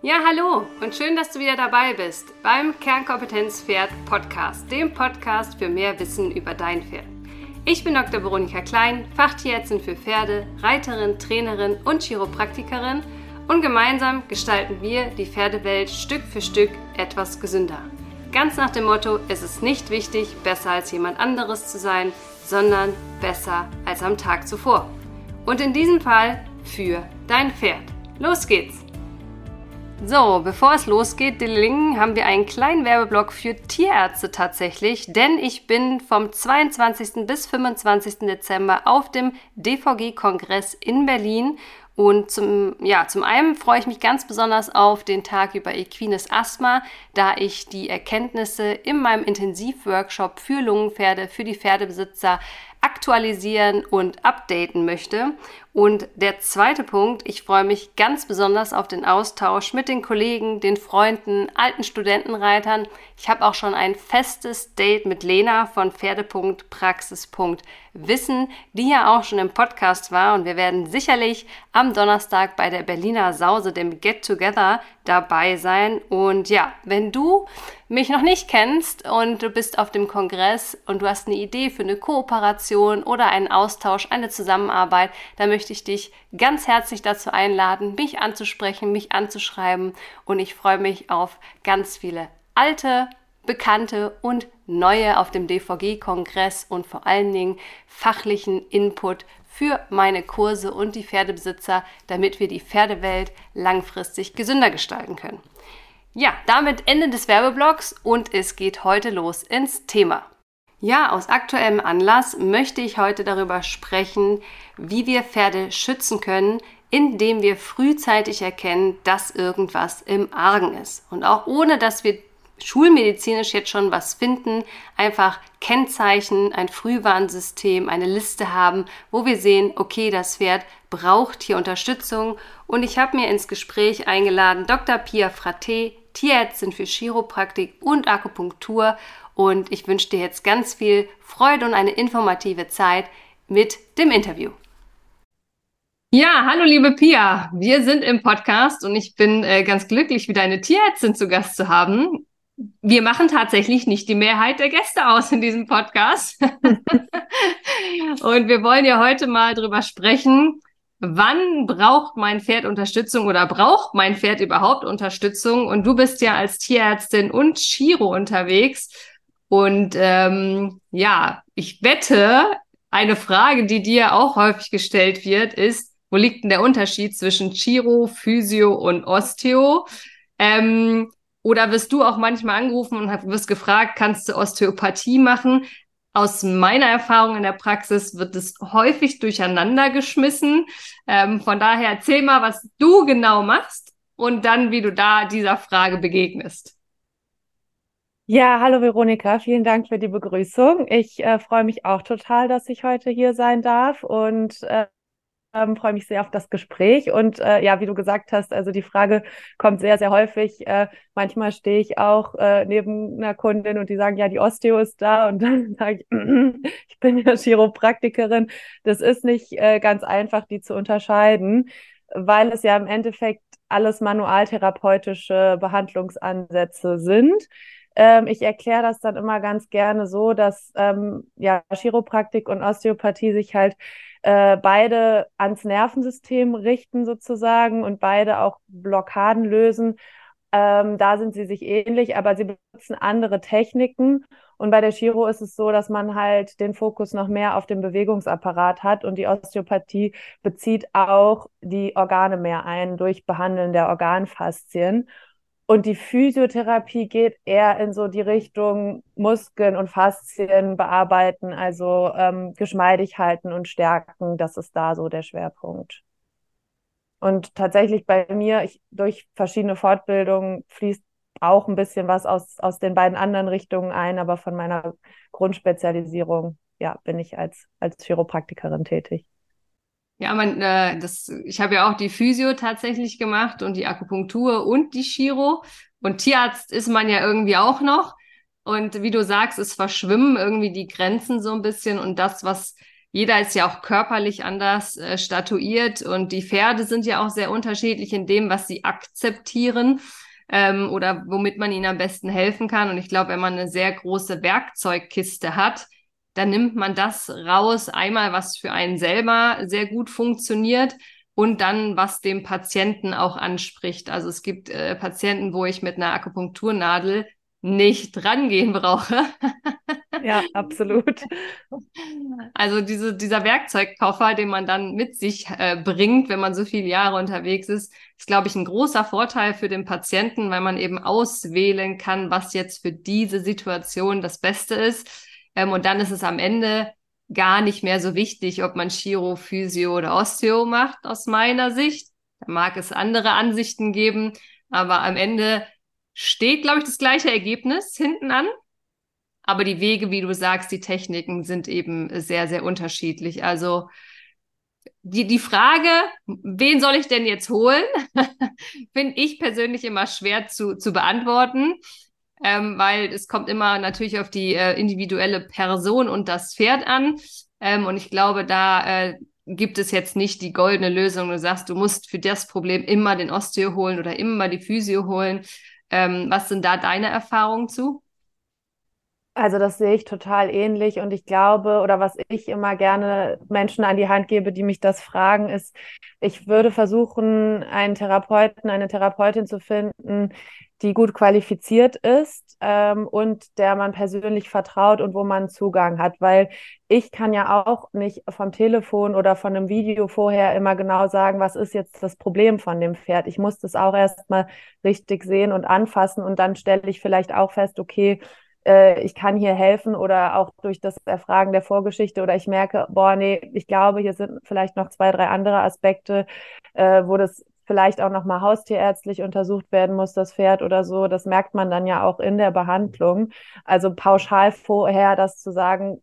Ja, hallo und schön, dass du wieder dabei bist beim Kernkompetenz Pferd Podcast, dem Podcast für mehr Wissen über dein Pferd. Ich bin Dr. Veronika Klein, Fachtierärztin für Pferde, Reiterin, Trainerin und Chiropraktikerin und gemeinsam gestalten wir die Pferdewelt Stück für Stück etwas gesünder. Ganz nach dem Motto, es ist nicht wichtig, besser als jemand anderes zu sein, sondern besser als am Tag zuvor. Und in diesem Fall für dein Pferd. Los geht's! So, bevor es losgeht, Dilling, haben wir einen kleinen Werbeblock für Tierärzte tatsächlich, denn ich bin vom 22. bis 25. Dezember auf dem DVG-Kongress in Berlin und zum, ja, zum einen freue ich mich ganz besonders auf den Tag über equines Asthma, da ich die Erkenntnisse in meinem Intensivworkshop für Lungenpferde, für die Pferdebesitzer aktualisieren und updaten möchte. Und der zweite Punkt, ich freue mich ganz besonders auf den Austausch mit den Kollegen, den Freunden, alten Studentenreitern. Ich habe auch schon ein festes Date mit Lena von Pferde.praxis.wissen, die ja auch schon im Podcast war. Und wir werden sicherlich am Donnerstag bei der Berliner Sause, dem Get Together, dabei sein. Und ja, wenn du mich noch nicht kennst und du bist auf dem Kongress und du hast eine Idee für eine Kooperation oder einen Austausch, eine Zusammenarbeit, dann möchte ich dich ganz herzlich dazu einladen, mich anzusprechen, mich anzuschreiben und ich freue mich auf ganz viele alte, bekannte und neue auf dem DVG-Kongress und vor allen Dingen fachlichen Input für meine Kurse und die Pferdebesitzer, damit wir die Pferdewelt langfristig gesünder gestalten können. Ja, damit Ende des Werbeblocks und es geht heute los ins Thema. Ja, aus aktuellem Anlass möchte ich heute darüber sprechen, wie wir Pferde schützen können, indem wir frühzeitig erkennen, dass irgendwas im Argen ist. Und auch ohne, dass wir schulmedizinisch jetzt schon was finden, einfach Kennzeichen, ein Frühwarnsystem, eine Liste haben, wo wir sehen, okay, das Pferd braucht hier Unterstützung. Und ich habe mir ins Gespräch eingeladen Dr. Pia Fraté, Tierärztin für Chiropraktik und Akupunktur. Und ich wünsche dir jetzt ganz viel Freude und eine informative Zeit mit dem Interview. Ja, hallo liebe Pia, wir sind im Podcast und ich bin äh, ganz glücklich, wieder eine Tierärztin zu Gast zu haben. Wir machen tatsächlich nicht die Mehrheit der Gäste aus in diesem Podcast. und wir wollen ja heute mal drüber sprechen, wann braucht mein Pferd Unterstützung oder braucht mein Pferd überhaupt Unterstützung? Und du bist ja als Tierärztin und Chiro unterwegs. Und ähm, ja, ich wette, eine Frage, die dir auch häufig gestellt wird, ist, wo liegt denn der Unterschied zwischen Chiro, Physio und Osteo? Ähm, oder wirst du auch manchmal angerufen und wirst gefragt, kannst du Osteopathie machen? Aus meiner Erfahrung in der Praxis wird es häufig durcheinander geschmissen. Ähm, von daher erzähl mal, was du genau machst und dann, wie du da dieser Frage begegnest. Ja, hallo Veronika, vielen Dank für die Begrüßung. Ich äh, freue mich auch total, dass ich heute hier sein darf und äh, ähm, freue mich sehr auf das Gespräch. Und äh, ja, wie du gesagt hast, also die Frage kommt sehr, sehr häufig. Äh, manchmal stehe ich auch äh, neben einer Kundin und die sagen, ja, die Osteo ist da. Und dann sage ich, ich bin ja Chiropraktikerin. Das ist nicht äh, ganz einfach, die zu unterscheiden, weil es ja im Endeffekt alles manualtherapeutische Behandlungsansätze sind ähm, ich erkläre das dann immer ganz gerne so, dass ähm, ja Chiropraktik und Osteopathie sich halt äh, beide ans Nervensystem richten sozusagen und beide auch Blockaden lösen. Ähm, da sind sie sich ähnlich, aber sie benutzen andere Techniken. Und bei der Chiro ist es so, dass man halt den Fokus noch mehr auf den Bewegungsapparat hat und die Osteopathie bezieht auch die Organe mehr ein durch Behandeln der Organfaszien. Und die Physiotherapie geht eher in so die Richtung Muskeln und Faszien bearbeiten, also ähm, geschmeidig halten und stärken. Das ist da so der Schwerpunkt. Und tatsächlich bei mir, ich, durch verschiedene Fortbildungen fließt auch ein bisschen was aus, aus den beiden anderen Richtungen ein, aber von meiner Grundspezialisierung, ja, bin ich als, als Chiropraktikerin tätig. Ja, man, äh, das, ich habe ja auch die Physio tatsächlich gemacht und die Akupunktur und die Chiro. Und Tierarzt ist man ja irgendwie auch noch. Und wie du sagst, es verschwimmen irgendwie die Grenzen so ein bisschen und das, was jeder ist ja auch körperlich anders äh, statuiert und die Pferde sind ja auch sehr unterschiedlich in dem, was sie akzeptieren ähm, oder womit man ihnen am besten helfen kann. Und ich glaube, wenn man eine sehr große Werkzeugkiste hat, dann nimmt man das raus, einmal was für einen selber sehr gut funktioniert und dann was dem Patienten auch anspricht. Also es gibt äh, Patienten, wo ich mit einer Akupunkturnadel nicht rangehen brauche. Ja, absolut. Also diese, dieser Werkzeugkoffer, den man dann mit sich äh, bringt, wenn man so viele Jahre unterwegs ist, ist, glaube ich, ein großer Vorteil für den Patienten, weil man eben auswählen kann, was jetzt für diese Situation das Beste ist. Ähm, und dann ist es am Ende gar nicht mehr so wichtig, ob man Chiro, Physio oder Osteo macht, aus meiner Sicht. Da mag es andere Ansichten geben, aber am Ende steht, glaube ich, das gleiche Ergebnis hinten an. Aber die Wege, wie du sagst, die Techniken sind eben sehr, sehr unterschiedlich. Also die, die Frage, wen soll ich denn jetzt holen, finde ich persönlich immer schwer zu, zu beantworten, ähm, weil es kommt immer natürlich auf die äh, individuelle Person und das Pferd an. Ähm, und ich glaube, da äh, gibt es jetzt nicht die goldene Lösung. Du sagst, du musst für das Problem immer den Osteo holen oder immer die Physio holen. Ähm, was sind da deine Erfahrungen zu? Also das sehe ich total ähnlich und ich glaube, oder was ich immer gerne Menschen an die Hand gebe, die mich das fragen, ist, ich würde versuchen, einen Therapeuten, eine Therapeutin zu finden, die gut qualifiziert ist ähm, und der man persönlich vertraut und wo man Zugang hat, weil ich kann ja auch nicht vom Telefon oder von einem Video vorher immer genau sagen, was ist jetzt das Problem von dem Pferd. Ich muss das auch erstmal richtig sehen und anfassen und dann stelle ich vielleicht auch fest, okay, äh, ich kann hier helfen oder auch durch das Erfragen der Vorgeschichte oder ich merke, boah, nee, ich glaube, hier sind vielleicht noch zwei, drei andere Aspekte, äh, wo das vielleicht auch nochmal haustierärztlich untersucht werden muss, das Pferd oder so. Das merkt man dann ja auch in der Behandlung. Also pauschal vorher das zu sagen,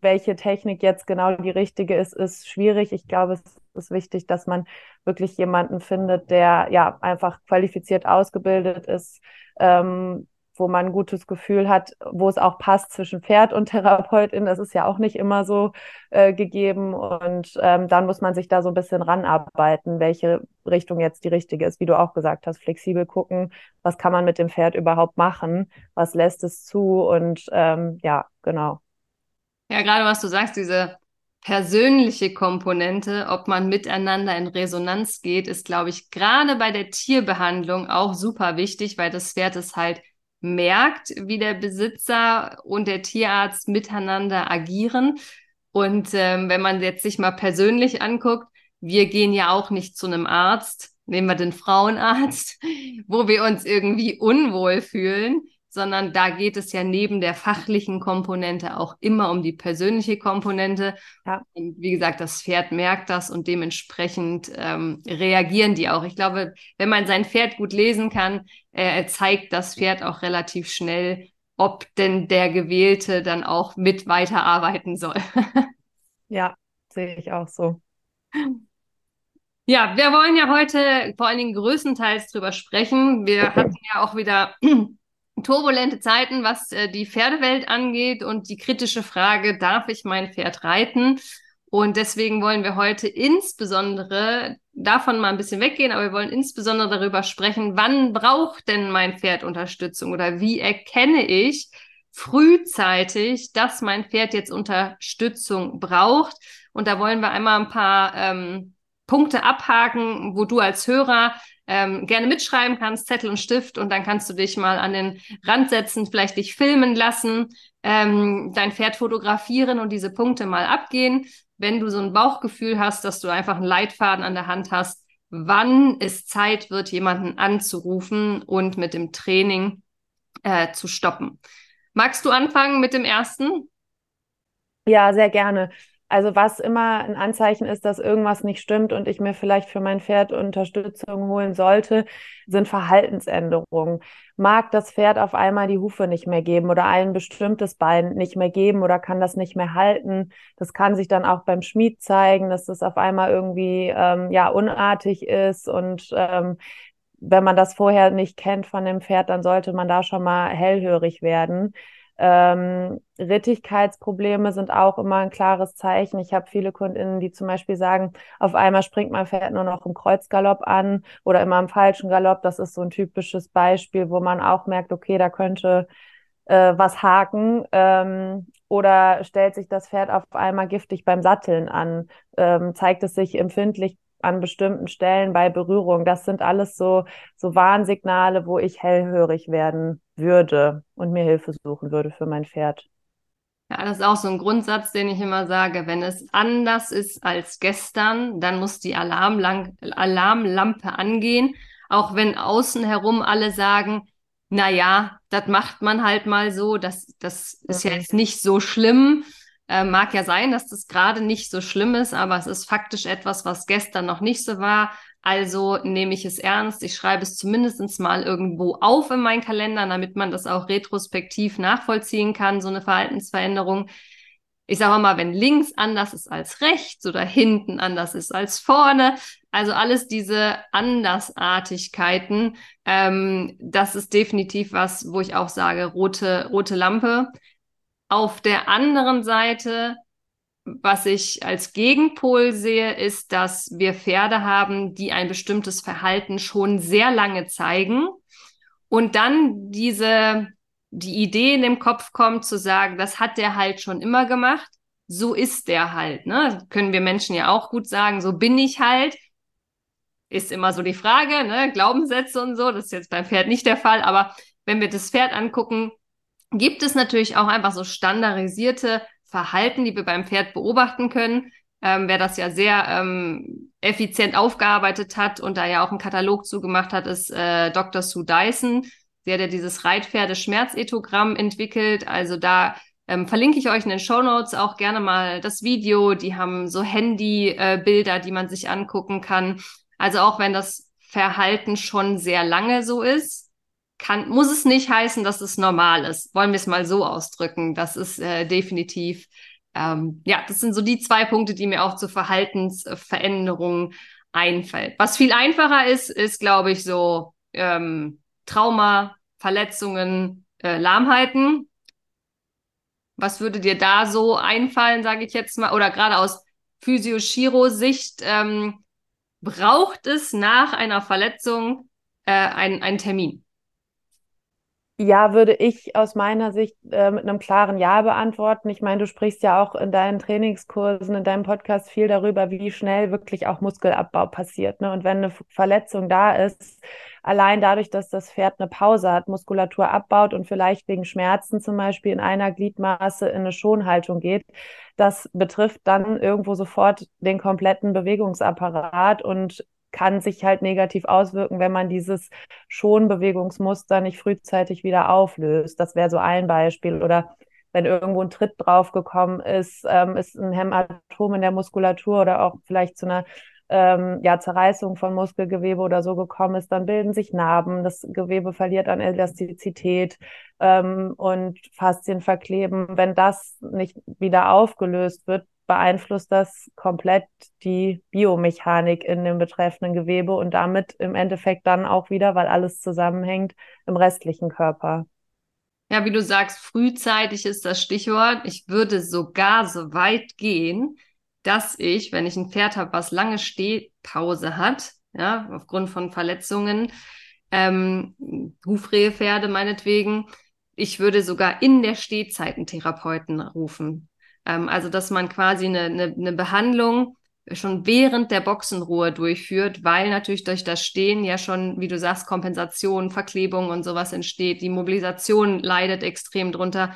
welche Technik jetzt genau die richtige ist, ist schwierig. Ich glaube, es ist wichtig, dass man wirklich jemanden findet, der ja einfach qualifiziert ausgebildet ist, ähm, wo man ein gutes Gefühl hat, wo es auch passt zwischen Pferd und Therapeutin. Das ist ja auch nicht immer so äh, gegeben. Und ähm, dann muss man sich da so ein bisschen ranarbeiten, welche Richtung jetzt die richtige ist. Wie du auch gesagt hast, flexibel gucken, was kann man mit dem Pferd überhaupt machen, was lässt es zu und ähm, ja, genau. Ja, gerade was du sagst, diese persönliche Komponente, ob man miteinander in Resonanz geht, ist, glaube ich, gerade bei der Tierbehandlung auch super wichtig, weil das Pferd es halt merkt, wie der Besitzer und der Tierarzt miteinander agieren. Und ähm, wenn man jetzt sich mal persönlich anguckt, wir gehen ja auch nicht zu einem Arzt, nehmen wir den Frauenarzt, wo wir uns irgendwie unwohl fühlen, sondern da geht es ja neben der fachlichen Komponente auch immer um die persönliche Komponente. Ja. Und wie gesagt, das Pferd merkt das und dementsprechend ähm, reagieren die auch. Ich glaube, wenn man sein Pferd gut lesen kann, äh, zeigt das Pferd auch relativ schnell, ob denn der Gewählte dann auch mit weiterarbeiten soll. ja, sehe ich auch so. Ja, wir wollen ja heute vor allen Dingen größtenteils drüber sprechen. Wir hatten ja auch wieder turbulente Zeiten, was äh, die Pferdewelt angeht und die kritische Frage, darf ich mein Pferd reiten? Und deswegen wollen wir heute insbesondere davon mal ein bisschen weggehen, aber wir wollen insbesondere darüber sprechen, wann braucht denn mein Pferd Unterstützung oder wie erkenne ich frühzeitig, dass mein Pferd jetzt Unterstützung braucht. Und da wollen wir einmal ein paar ähm, Punkte abhaken, wo du als Hörer ähm, gerne mitschreiben kannst, Zettel und Stift, und dann kannst du dich mal an den Rand setzen, vielleicht dich filmen lassen, ähm, dein Pferd fotografieren und diese Punkte mal abgehen. Wenn du so ein Bauchgefühl hast, dass du einfach einen Leitfaden an der Hand hast, wann es Zeit wird, jemanden anzurufen und mit dem Training äh, zu stoppen. Magst du anfangen mit dem ersten? Ja, sehr gerne. Also was immer ein Anzeichen ist, dass irgendwas nicht stimmt und ich mir vielleicht für mein Pferd Unterstützung holen sollte, sind Verhaltensänderungen. Mag das Pferd auf einmal die Hufe nicht mehr geben oder ein bestimmtes Bein nicht mehr geben oder kann das nicht mehr halten. Das kann sich dann auch beim Schmied zeigen, dass das auf einmal irgendwie ähm, ja unartig ist und ähm, wenn man das vorher nicht kennt von dem Pferd, dann sollte man da schon mal hellhörig werden. Ähm, Rittigkeitsprobleme sind auch immer ein klares Zeichen. Ich habe viele Kundinnen, die zum Beispiel sagen, auf einmal springt mein Pferd nur noch im Kreuzgalopp an oder immer im falschen Galopp. Das ist so ein typisches Beispiel, wo man auch merkt, okay, da könnte äh, was haken. Ähm, oder stellt sich das Pferd auf einmal giftig beim Satteln an? Ähm, zeigt es sich empfindlich an bestimmten Stellen bei Berührung. Das sind alles so, so Warnsignale, wo ich hellhörig werden würde und mir Hilfe suchen würde für mein Pferd. Ja, das ist auch so ein Grundsatz, den ich immer sage. Wenn es anders ist als gestern, dann muss die Alarmlang Alarmlampe angehen. Auch wenn außen herum alle sagen, na ja, das macht man halt mal so, das, das ist ja mhm. jetzt nicht so schlimm. Äh, mag ja sein, dass das gerade nicht so schlimm ist, aber es ist faktisch etwas, was gestern noch nicht so war. Also nehme ich es ernst. Ich schreibe es zumindest mal irgendwo auf in meinen Kalender, damit man das auch retrospektiv nachvollziehen kann, so eine Verhaltensveränderung. Ich sage mal, wenn links anders ist als rechts oder hinten anders ist als vorne, also alles diese Andersartigkeiten, ähm, das ist definitiv was, wo ich auch sage, rote, rote Lampe. Auf der anderen Seite, was ich als Gegenpol sehe, ist, dass wir Pferde haben, die ein bestimmtes Verhalten schon sehr lange zeigen und dann diese, die Idee in dem Kopf kommt zu sagen, das hat der halt schon immer gemacht. So ist der halt, ne? Können wir Menschen ja auch gut sagen, so bin ich halt ist immer so die Frage, ne? Glaubenssätze und so, das ist jetzt beim Pferd nicht der Fall, aber wenn wir das Pferd angucken, gibt es natürlich auch einfach so standardisierte Verhalten, die wir beim Pferd beobachten können. Ähm, wer das ja sehr ähm, effizient aufgearbeitet hat und da ja auch einen Katalog zugemacht hat, ist äh, Dr. Sue Dyson. Sie hat ja dieses Reitpferde-Schmerzetogramm entwickelt. Also da ähm, verlinke ich euch in den Show Notes auch gerne mal das Video. Die haben so Handy-Bilder, äh, die man sich angucken kann. Also auch wenn das Verhalten schon sehr lange so ist, kann, muss es nicht heißen, dass es normal ist. Wollen wir es mal so ausdrücken. Das ist äh, definitiv, ähm, ja, das sind so die zwei Punkte, die mir auch zur Verhaltensveränderung einfällt. Was viel einfacher ist, ist, glaube ich, so ähm, Trauma, Verletzungen, äh, Lahmheiten. Was würde dir da so einfallen, sage ich jetzt mal, oder gerade aus Physio-Chiro-Sicht, ähm, braucht es nach einer Verletzung äh, einen, einen Termin? Ja, würde ich aus meiner Sicht äh, mit einem klaren Ja beantworten. Ich meine, du sprichst ja auch in deinen Trainingskursen, in deinem Podcast viel darüber, wie schnell wirklich auch Muskelabbau passiert. Ne? Und wenn eine Verletzung da ist, allein dadurch, dass das Pferd eine Pause hat, Muskulatur abbaut und vielleicht wegen Schmerzen zum Beispiel in einer Gliedmaße in eine Schonhaltung geht, das betrifft dann irgendwo sofort den kompletten Bewegungsapparat und kann sich halt negativ auswirken, wenn man dieses Schonbewegungsmuster nicht frühzeitig wieder auflöst. Das wäre so ein Beispiel. Oder wenn irgendwo ein Tritt draufgekommen ist, ähm, ist ein Hämatom in der Muskulatur oder auch vielleicht zu einer ähm, ja, Zerreißung von Muskelgewebe oder so gekommen ist, dann bilden sich Narben, das Gewebe verliert an Elastizität ähm, und Faszien verkleben. Wenn das nicht wieder aufgelöst wird, beeinflusst das komplett die Biomechanik in dem betreffenden Gewebe und damit im Endeffekt dann auch wieder, weil alles zusammenhängt, im restlichen Körper. Ja, wie du sagst, frühzeitig ist das Stichwort. Ich würde sogar so weit gehen, dass ich, wenn ich ein Pferd habe, was lange Stehpause hat, ja, aufgrund von Verletzungen, ähm, Hufrehepferde meinetwegen, ich würde sogar in der Stehzeit einen Therapeuten rufen. Ähm, also, dass man quasi eine, eine, eine Behandlung schon während der Boxenruhe durchführt, weil natürlich durch das Stehen ja schon, wie du sagst, Kompensation, Verklebung und sowas entsteht. Die Mobilisation leidet extrem drunter.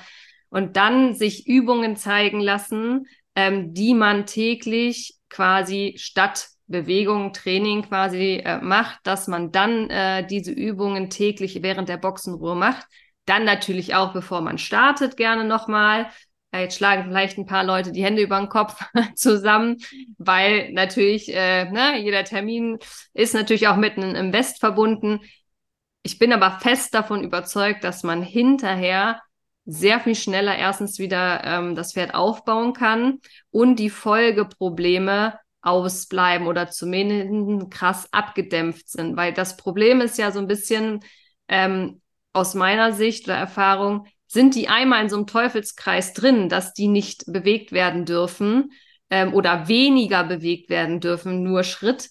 Und dann sich Übungen zeigen lassen, ähm, die man täglich quasi statt Bewegung, Training quasi äh, macht, dass man dann äh, diese Übungen täglich während der Boxenruhe macht. Dann natürlich auch, bevor man startet, gerne nochmal, Jetzt schlagen vielleicht ein paar Leute die Hände über den Kopf zusammen, weil natürlich äh, ne, jeder Termin ist natürlich auch mit einem Invest verbunden. Ich bin aber fest davon überzeugt, dass man hinterher sehr viel schneller erstens wieder ähm, das Pferd aufbauen kann und die Folgeprobleme ausbleiben oder zumindest krass abgedämpft sind. Weil das Problem ist ja so ein bisschen ähm, aus meiner Sicht oder Erfahrung, sind die einmal in so einem Teufelskreis drin, dass die nicht bewegt werden dürfen ähm, oder weniger bewegt werden dürfen, nur Schritt,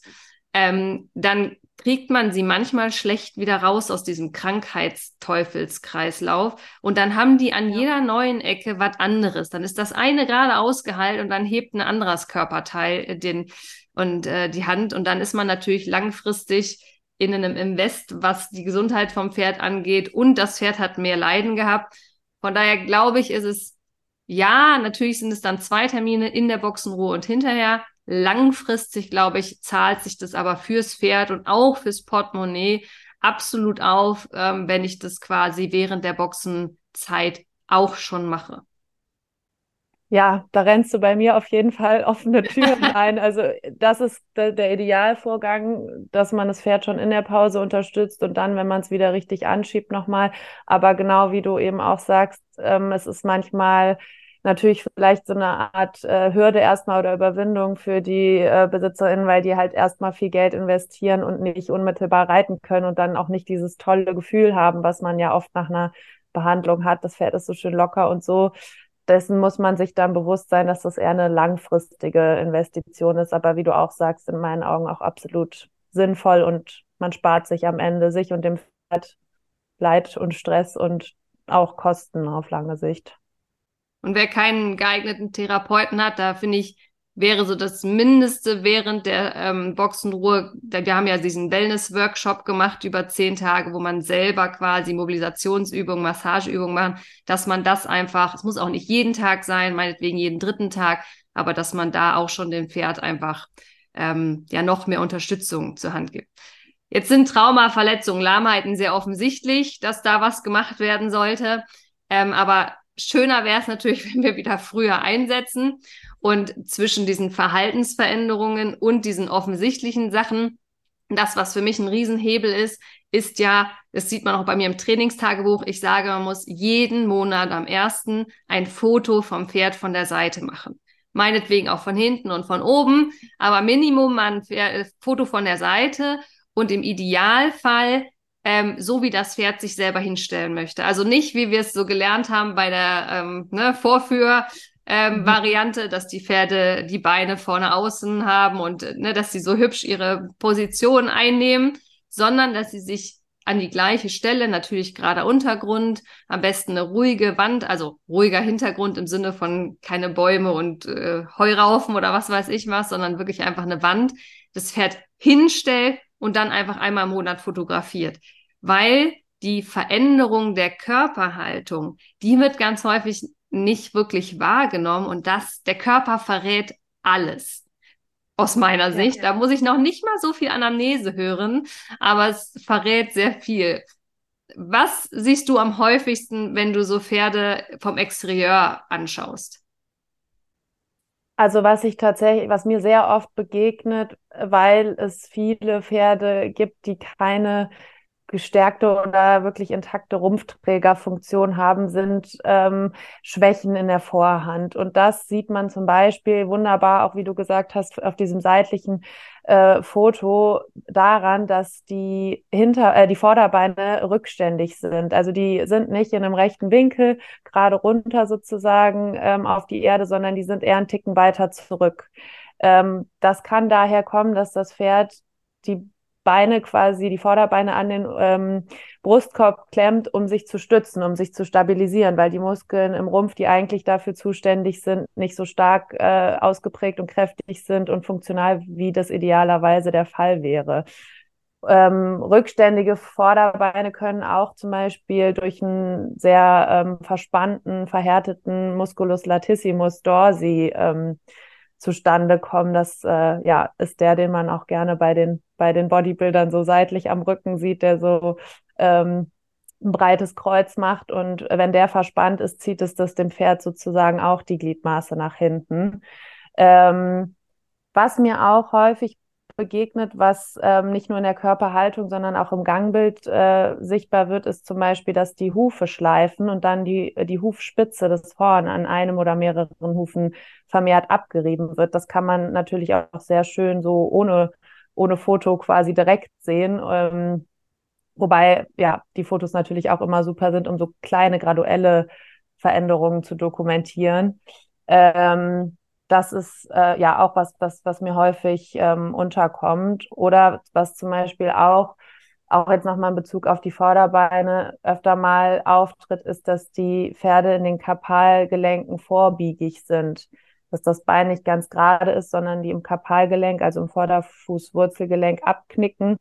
ähm, dann kriegt man sie manchmal schlecht wieder raus aus diesem Krankheitsteufelskreislauf. Und dann haben die an ja. jeder neuen Ecke was anderes. Dann ist das eine gerade ausgeheilt und dann hebt ein anderes Körperteil äh, den und äh, die Hand. Und dann ist man natürlich langfristig in einem Invest, was die Gesundheit vom Pferd angeht. Und das Pferd hat mehr Leiden gehabt. Von daher glaube ich, ist es, ja, natürlich sind es dann zwei Termine in der Boxenruhe und hinterher. Langfristig, glaube ich, zahlt sich das aber fürs Pferd und auch fürs Portemonnaie absolut auf, ähm, wenn ich das quasi während der Boxenzeit auch schon mache. Ja, da rennst du bei mir auf jeden Fall offene Türen ein. Also das ist der, der, Idealvorgang, dass man das Pferd schon in der Pause unterstützt und dann, wenn man es wieder richtig anschiebt, nochmal. Aber genau wie du eben auch sagst, ähm, es ist manchmal natürlich vielleicht so eine Art äh, Hürde erstmal oder Überwindung für die äh, BesitzerInnen, weil die halt erstmal viel Geld investieren und nicht unmittelbar reiten können und dann auch nicht dieses tolle Gefühl haben, was man ja oft nach einer Behandlung hat. Das Pferd ist so schön locker und so dessen muss man sich dann bewusst sein, dass das eher eine langfristige Investition ist, aber wie du auch sagst, in meinen Augen auch absolut sinnvoll und man spart sich am Ende sich und dem Pferd Leid und Stress und auch Kosten auf lange Sicht. Und wer keinen geeigneten Therapeuten hat, da finde ich, wäre so das Mindeste während der ähm, Boxenruhe. Wir haben ja diesen Wellness-Workshop gemacht über zehn Tage, wo man selber quasi Mobilisationsübungen, Massageübungen macht, dass man das einfach, es muss auch nicht jeden Tag sein, meinetwegen jeden dritten Tag, aber dass man da auch schon dem Pferd einfach ähm, ja noch mehr Unterstützung zur Hand gibt. Jetzt sind Trauma, Verletzungen, Lahmheiten sehr offensichtlich, dass da was gemacht werden sollte. Ähm, aber schöner wäre es natürlich, wenn wir wieder früher einsetzen. Und zwischen diesen Verhaltensveränderungen und diesen offensichtlichen Sachen, das, was für mich ein Riesenhebel ist, ist ja, das sieht man auch bei mir im Trainingstagebuch, ich sage, man muss jeden Monat am ersten ein Foto vom Pferd von der Seite machen. Meinetwegen auch von hinten und von oben, aber Minimum ein Foto von der Seite und im Idealfall ähm, so wie das Pferd sich selber hinstellen möchte. Also nicht, wie wir es so gelernt haben bei der ähm, ne, Vorführ, ähm, mhm. Variante, dass die Pferde die Beine vorne außen haben und ne, dass sie so hübsch ihre Position einnehmen, sondern dass sie sich an die gleiche Stelle, natürlich gerade Untergrund, am besten eine ruhige Wand, also ruhiger Hintergrund im Sinne von keine Bäume und äh, Heuraufen oder was weiß ich was, sondern wirklich einfach eine Wand, das Pferd hinstellt und dann einfach einmal im Monat fotografiert. Weil die Veränderung der Körperhaltung, die wird ganz häufig nicht wirklich wahrgenommen und das, der Körper verrät alles. Aus meiner Sicht. Ja, ja. Da muss ich noch nicht mal so viel Anamnese hören, aber es verrät sehr viel. Was siehst du am häufigsten, wenn du so Pferde vom Exterieur anschaust? Also was ich tatsächlich, was mir sehr oft begegnet, weil es viele Pferde gibt, die keine gestärkte oder wirklich intakte Rumpfträgerfunktion haben, sind ähm, Schwächen in der Vorhand. Und das sieht man zum Beispiel wunderbar, auch wie du gesagt hast, auf diesem seitlichen äh, Foto daran, dass die hinter äh, die Vorderbeine rückständig sind. Also die sind nicht in einem rechten Winkel gerade runter sozusagen ähm, auf die Erde, sondern die sind eher einen Ticken weiter zurück. Ähm, das kann daher kommen, dass das Pferd die Beine quasi, die Vorderbeine an den ähm, Brustkorb klemmt, um sich zu stützen, um sich zu stabilisieren, weil die Muskeln im Rumpf, die eigentlich dafür zuständig sind, nicht so stark äh, ausgeprägt und kräftig sind und funktional, wie das idealerweise der Fall wäre. Ähm, rückständige Vorderbeine können auch zum Beispiel durch einen sehr ähm, verspannten, verhärteten Musculus latissimus dorsi ähm, zustande kommen. Das äh, ja, ist der, den man auch gerne bei den, bei den Bodybuildern so seitlich am Rücken sieht, der so ähm, ein breites Kreuz macht. Und wenn der verspannt ist, zieht es das dem Pferd sozusagen auch die Gliedmaße nach hinten. Ähm, was mir auch häufig begegnet, was ähm, nicht nur in der Körperhaltung, sondern auch im Gangbild äh, sichtbar wird, ist zum Beispiel, dass die Hufe schleifen und dann die, die Hufspitze des Horn an einem oder mehreren Hufen vermehrt abgerieben wird. Das kann man natürlich auch sehr schön so ohne, ohne Foto quasi direkt sehen. Ähm, wobei ja die Fotos natürlich auch immer super sind, um so kleine graduelle Veränderungen zu dokumentieren. Ähm, das ist äh, ja auch was, was, was mir häufig ähm, unterkommt. Oder was zum Beispiel auch, auch jetzt nochmal in Bezug auf die Vorderbeine öfter mal auftritt, ist, dass die Pferde in den Kapalgelenken vorbiegig sind. Dass das Bein nicht ganz gerade ist, sondern die im Kapalgelenk, also im Vorderfußwurzelgelenk abknicken.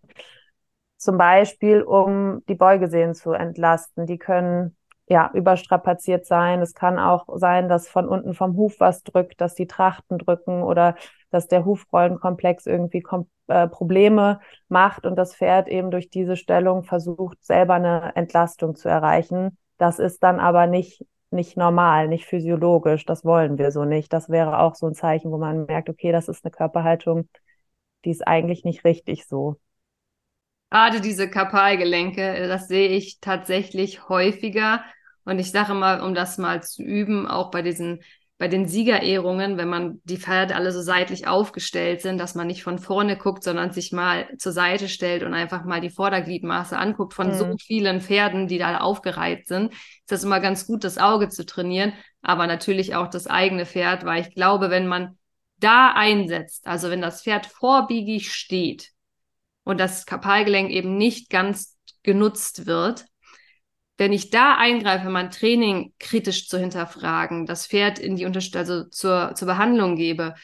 Zum Beispiel, um die Beugesehnen zu entlasten. Die können ja, überstrapaziert sein. Es kann auch sein, dass von unten vom Huf was drückt, dass die Trachten drücken oder dass der Hufrollenkomplex irgendwie kom äh, Probleme macht und das Pferd eben durch diese Stellung versucht, selber eine Entlastung zu erreichen. Das ist dann aber nicht, nicht normal, nicht physiologisch. Das wollen wir so nicht. Das wäre auch so ein Zeichen, wo man merkt, okay, das ist eine Körperhaltung, die ist eigentlich nicht richtig so. Gerade diese Kapalgelenke, das sehe ich tatsächlich häufiger. Und ich sage mal, um das mal zu üben, auch bei diesen, bei den Siegerehrungen, wenn man die Pferde alle so seitlich aufgestellt sind, dass man nicht von vorne guckt, sondern sich mal zur Seite stellt und einfach mal die Vordergliedmaße anguckt von mhm. so vielen Pferden, die da aufgereiht sind, ist das immer ganz gut, das Auge zu trainieren, aber natürlich auch das eigene Pferd, weil ich glaube, wenn man da einsetzt, also wenn das Pferd vorbiegig steht und das Kapalgelenk eben nicht ganz genutzt wird, wenn ich da eingreife, mein Training kritisch zu hinterfragen, das Pferd in die Unterst also zur, zur Behandlung gebe,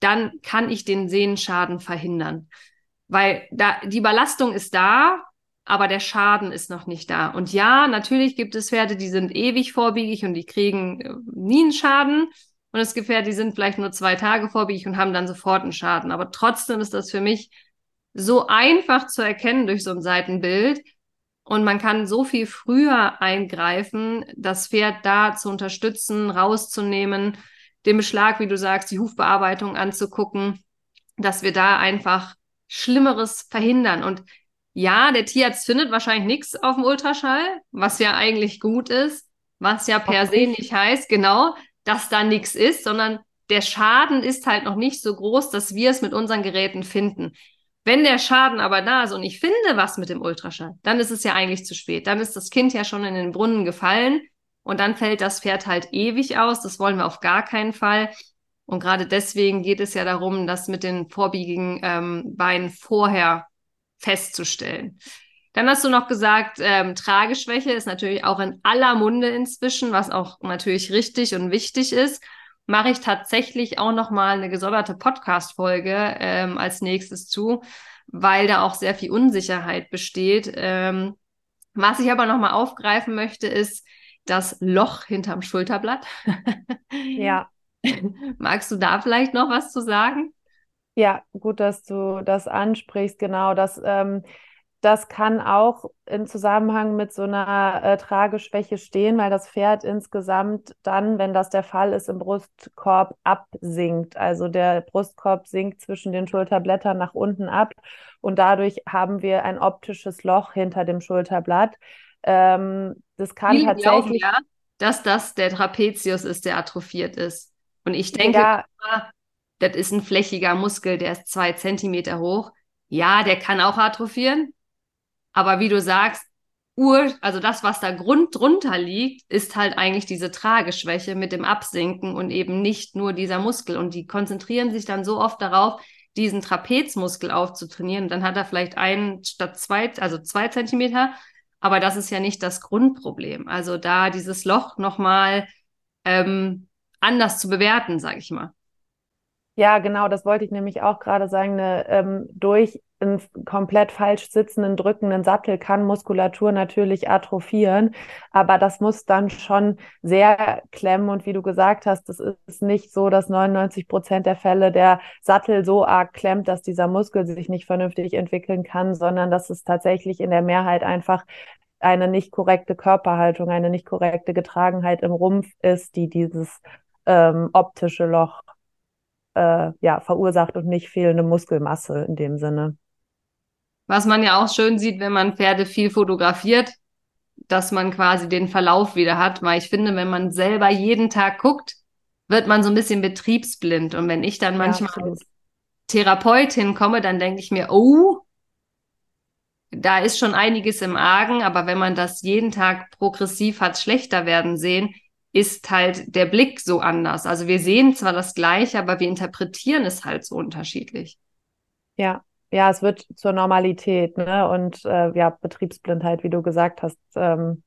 dann kann ich den Sehnenschaden verhindern. Weil da, die Überlastung ist da, aber der Schaden ist noch nicht da. Und ja, natürlich gibt es Pferde, die sind ewig vorbiegig und die kriegen äh, nie einen Schaden. Und es gibt Pferde, die sind vielleicht nur zwei Tage vorbiegig und haben dann sofort einen Schaden. Aber trotzdem ist das für mich so einfach zu erkennen durch so ein Seitenbild, und man kann so viel früher eingreifen, das Pferd da zu unterstützen, rauszunehmen, den Beschlag, wie du sagst, die Hufbearbeitung anzugucken, dass wir da einfach Schlimmeres verhindern. Und ja, der Tierarzt findet wahrscheinlich nichts auf dem Ultraschall, was ja eigentlich gut ist, was ja per se nicht heißt, genau, dass da nichts ist, sondern der Schaden ist halt noch nicht so groß, dass wir es mit unseren Geräten finden. Wenn der Schaden aber da ist und ich finde was mit dem Ultraschall, dann ist es ja eigentlich zu spät. Dann ist das Kind ja schon in den Brunnen gefallen und dann fällt das Pferd halt ewig aus. Das wollen wir auf gar keinen Fall. Und gerade deswegen geht es ja darum, das mit den vorbiegigen ähm, Beinen vorher festzustellen. Dann hast du noch gesagt, ähm, Trageschwäche ist natürlich auch in aller Munde inzwischen, was auch natürlich richtig und wichtig ist mache ich tatsächlich auch noch mal eine gesonderte Podcast-Folge ähm, als nächstes zu, weil da auch sehr viel Unsicherheit besteht. Ähm, was ich aber noch mal aufgreifen möchte, ist das Loch hinterm Schulterblatt. ja. Magst du da vielleicht noch was zu sagen? Ja, gut, dass du das ansprichst. Genau, das ähm, das kann auch in Zusammenhang mit so einer äh, Trageschwäche stehen, weil das Pferd insgesamt dann, wenn das der Fall ist, im Brustkorb absinkt. Also der Brustkorb sinkt zwischen den Schulterblättern nach unten ab und dadurch haben wir ein optisches Loch hinter dem Schulterblatt. Ähm, das kann Viele tatsächlich. Glauben, ja, dass das der Trapezius ist, der atrophiert ist. Und ich denke, ja. das ist ein flächiger Muskel, der ist zwei Zentimeter hoch. Ja, der kann auch atrophieren, aber wie du sagst, Ur, also das, was da Grund drunter liegt, ist halt eigentlich diese Trageschwäche mit dem Absinken und eben nicht nur dieser Muskel. Und die konzentrieren sich dann so oft darauf, diesen Trapezmuskel aufzutrainieren. Dann hat er vielleicht einen statt zwei, also zwei Zentimeter. Aber das ist ja nicht das Grundproblem. Also da dieses Loch nochmal ähm, anders zu bewerten, sage ich mal. Ja, genau, das wollte ich nämlich auch gerade sagen. Eine, ähm, durch einen komplett falsch sitzenden, drückenden Sattel kann Muskulatur natürlich atrophieren, aber das muss dann schon sehr klemmen. Und wie du gesagt hast, das ist nicht so, dass 99 Prozent der Fälle der Sattel so arg klemmt, dass dieser Muskel sich nicht vernünftig entwickeln kann, sondern dass es tatsächlich in der Mehrheit einfach eine nicht korrekte Körperhaltung, eine nicht korrekte Getragenheit im Rumpf ist, die dieses ähm, optische Loch äh, ja, verursacht und nicht fehlende Muskelmasse in dem Sinne. Was man ja auch schön sieht, wenn man Pferde viel fotografiert, dass man quasi den Verlauf wieder hat, weil ich finde, wenn man selber jeden Tag guckt, wird man so ein bisschen betriebsblind. Und wenn ich dann manchmal ja, als Therapeutin komme, dann denke ich mir, oh, da ist schon einiges im Argen, aber wenn man das jeden Tag progressiv hat schlechter werden sehen, ist halt der Blick so anders. Also wir sehen zwar das Gleiche, aber wir interpretieren es halt so unterschiedlich. Ja, ja, es wird zur Normalität, ne? Und äh, ja, Betriebsblindheit, wie du gesagt hast, ähm,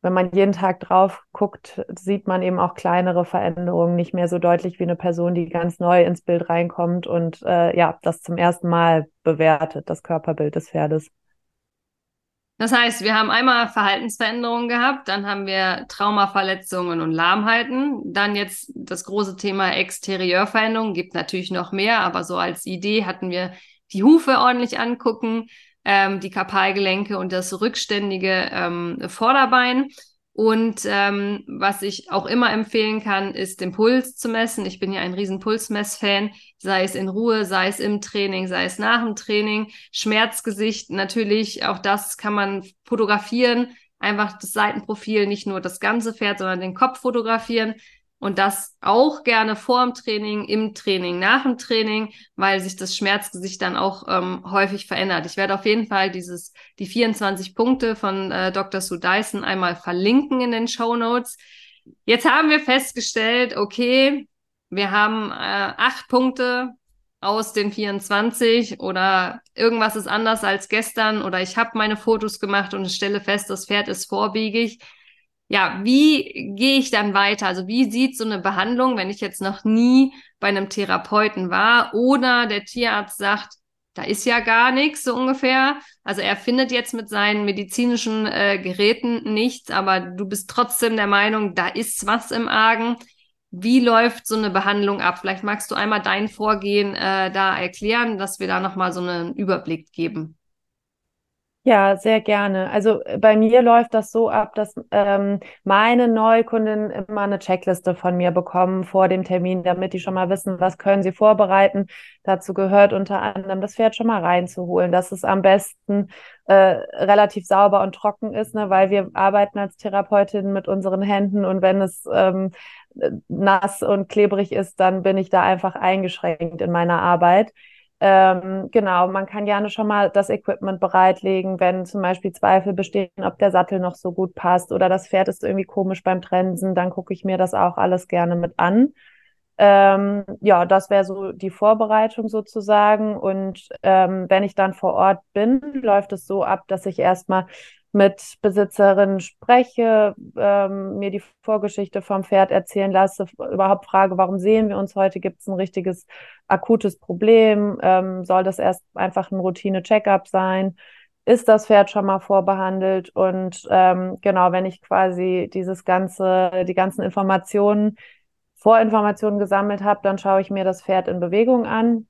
wenn man jeden Tag drauf guckt, sieht man eben auch kleinere Veränderungen, nicht mehr so deutlich wie eine Person, die ganz neu ins Bild reinkommt und äh, ja, das zum ersten Mal bewertet, das Körperbild des Pferdes. Das heißt, wir haben einmal Verhaltensveränderungen gehabt, dann haben wir Traumaverletzungen und Lahmheiten, dann jetzt das große Thema Exterieurveränderungen, gibt natürlich noch mehr, aber so als Idee hatten wir die Hufe ordentlich angucken, ähm, die Kapalgelenke und das rückständige ähm, Vorderbein. Und ähm, was ich auch immer empfehlen kann, ist den Puls zu messen. Ich bin ja ein riesen Pulsmess-Fan, sei es in Ruhe, sei es im Training, sei es nach dem Training. Schmerzgesicht natürlich, auch das kann man fotografieren. Einfach das Seitenprofil, nicht nur das ganze Pferd, sondern den Kopf fotografieren. Und das auch gerne vor dem Training, im Training, nach dem Training, weil sich das Schmerzgesicht dann auch ähm, häufig verändert. Ich werde auf jeden Fall dieses, die 24 Punkte von äh, Dr. Sue Dyson einmal verlinken in den Show Notes. Jetzt haben wir festgestellt, okay, wir haben äh, acht Punkte aus den 24 oder irgendwas ist anders als gestern oder ich habe meine Fotos gemacht und stelle fest, das Pferd ist vorbiegig ja, wie gehe ich dann weiter? Also wie sieht so eine Behandlung, wenn ich jetzt noch nie bei einem Therapeuten war oder der Tierarzt sagt, da ist ja gar nichts so ungefähr. Also er findet jetzt mit seinen medizinischen äh, Geräten nichts, aber du bist trotzdem der Meinung, da ist was im Argen. Wie läuft so eine Behandlung ab? Vielleicht magst du einmal dein Vorgehen äh, da erklären, dass wir da nochmal so einen Überblick geben. Ja, sehr gerne. Also äh, bei mir läuft das so ab, dass ähm, meine Neukunden immer eine Checkliste von mir bekommen vor dem Termin, damit die schon mal wissen, was können sie vorbereiten. Dazu gehört unter anderem das Pferd schon mal reinzuholen, dass es am besten äh, relativ sauber und trocken ist, ne, weil wir arbeiten als Therapeutin mit unseren Händen und wenn es ähm, nass und klebrig ist, dann bin ich da einfach eingeschränkt in meiner Arbeit. Ähm, genau, man kann gerne schon mal das Equipment bereitlegen, wenn zum Beispiel Zweifel bestehen, ob der Sattel noch so gut passt oder das Pferd ist irgendwie komisch beim Trensen, dann gucke ich mir das auch alles gerne mit an. Ähm, ja, das wäre so die Vorbereitung sozusagen. Und ähm, wenn ich dann vor Ort bin, läuft es so ab, dass ich erstmal mit Besitzerinnen spreche, ähm, mir die Vorgeschichte vom Pferd erzählen lasse, überhaupt frage, warum sehen wir uns heute? Gibt es ein richtiges akutes Problem? Ähm, soll das erst einfach ein Routine-Check-up sein? Ist das Pferd schon mal vorbehandelt? Und ähm, genau, wenn ich quasi dieses ganze, die ganzen Informationen, Vorinformationen gesammelt habe, dann schaue ich mir das Pferd in Bewegung an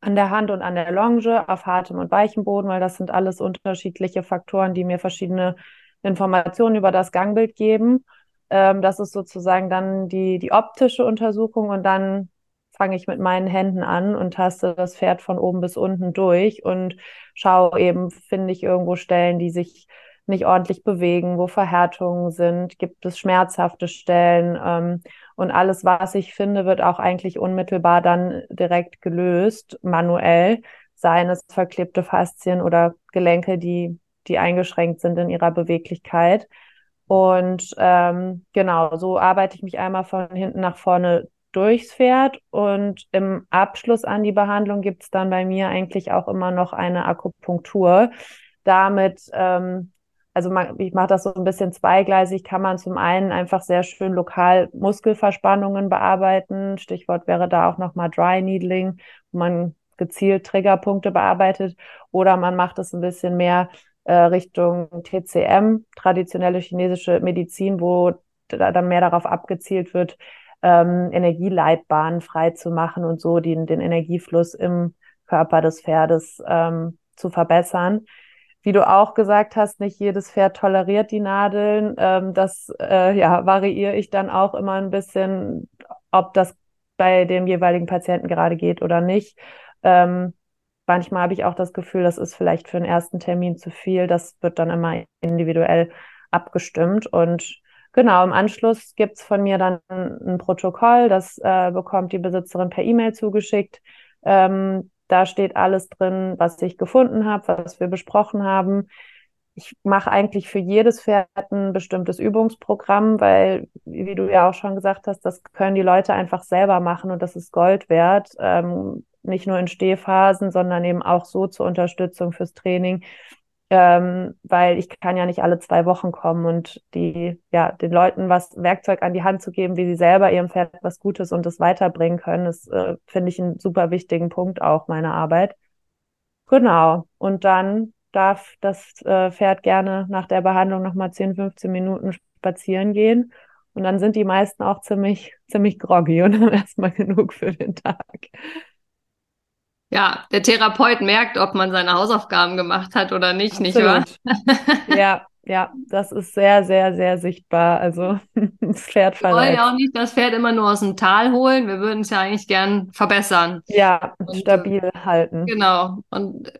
an der Hand und an der Longe, auf hartem und weichem Boden, weil das sind alles unterschiedliche Faktoren, die mir verschiedene Informationen über das Gangbild geben. Ähm, das ist sozusagen dann die, die optische Untersuchung und dann fange ich mit meinen Händen an und taste das Pferd von oben bis unten durch und schaue eben, finde ich irgendwo Stellen, die sich nicht ordentlich bewegen, wo Verhärtungen sind, gibt es schmerzhafte Stellen ähm, und alles, was ich finde, wird auch eigentlich unmittelbar dann direkt gelöst, manuell, seien es verklebte Faszien oder Gelenke, die, die eingeschränkt sind in ihrer Beweglichkeit. Und ähm, genau, so arbeite ich mich einmal von hinten nach vorne durchs Pferd und im Abschluss an die Behandlung gibt es dann bei mir eigentlich auch immer noch eine Akupunktur. Damit ähm, also man, ich mache das so ein bisschen zweigleisig, kann man zum einen einfach sehr schön lokal Muskelverspannungen bearbeiten. Stichwort wäre da auch nochmal Dry Needling, wo man gezielt Triggerpunkte bearbeitet. Oder man macht es ein bisschen mehr äh, Richtung TCM, traditionelle chinesische Medizin, wo da dann mehr darauf abgezielt wird, ähm, Energieleitbahnen frei zu machen und so den, den Energiefluss im Körper des Pferdes ähm, zu verbessern wie du auch gesagt hast, nicht jedes Pferd toleriert die Nadeln. Ähm, das äh, ja, variiere ich dann auch immer ein bisschen, ob das bei dem jeweiligen Patienten gerade geht oder nicht. Ähm, manchmal habe ich auch das Gefühl, das ist vielleicht für den ersten Termin zu viel. Das wird dann immer individuell abgestimmt. Und genau, im Anschluss gibt's von mir dann ein Protokoll, das äh, bekommt die Besitzerin per E-Mail zugeschickt. Ähm, da steht alles drin, was ich gefunden habe, was wir besprochen haben. Ich mache eigentlich für jedes Pferd ein bestimmtes Übungsprogramm, weil, wie du ja auch schon gesagt hast, das können die Leute einfach selber machen und das ist Gold wert. Ähm, nicht nur in Stehphasen, sondern eben auch so zur Unterstützung fürs Training ähm, weil ich kann ja nicht alle zwei Wochen kommen und die, ja, den Leuten was Werkzeug an die Hand zu geben, wie sie selber ihrem Pferd was Gutes und das weiterbringen können, ist, äh, finde ich, einen super wichtigen Punkt auch meiner Arbeit. Genau. Und dann darf das äh, Pferd gerne nach der Behandlung nochmal 10, 15 Minuten spazieren gehen. Und dann sind die meisten auch ziemlich, ziemlich groggy und haben erstmal genug für den Tag. Ja, der Therapeut merkt, ob man seine Hausaufgaben gemacht hat oder nicht, Absolut. nicht wahr? ja, ja, das ist sehr, sehr, sehr sichtbar. Also das Pferd verletzt. Wir wollen ja auch nicht das Pferd immer nur aus dem Tal holen. Wir würden es ja eigentlich gern verbessern. Ja, und, stabil äh, halten. Genau. Und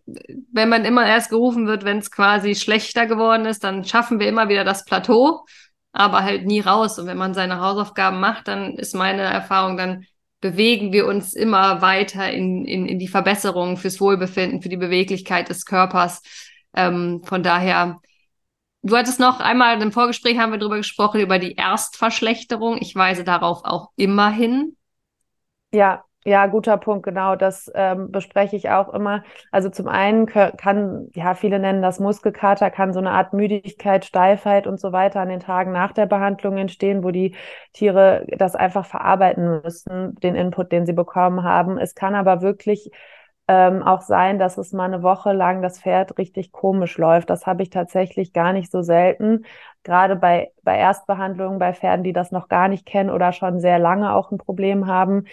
wenn man immer erst gerufen wird, wenn es quasi schlechter geworden ist, dann schaffen wir immer wieder das Plateau, aber halt nie raus. Und wenn man seine Hausaufgaben macht, dann ist meine Erfahrung, dann bewegen wir uns immer weiter in, in, in die Verbesserung fürs Wohlbefinden, für die Beweglichkeit des Körpers. Ähm, von daher, du hattest noch einmal im Vorgespräch haben wir darüber gesprochen, über die Erstverschlechterung. Ich weise darauf auch immer hin. Ja, ja, guter Punkt, genau. Das ähm, bespreche ich auch immer. Also zum einen kann, ja, viele nennen das Muskelkater, kann so eine Art Müdigkeit, Steifheit und so weiter an den Tagen nach der Behandlung entstehen, wo die Tiere das einfach verarbeiten müssen, den Input, den sie bekommen haben. Es kann aber wirklich ähm, auch sein, dass es mal eine Woche lang das Pferd richtig komisch läuft. Das habe ich tatsächlich gar nicht so selten. Gerade bei, bei Erstbehandlungen, bei Pferden, die das noch gar nicht kennen oder schon sehr lange auch ein Problem haben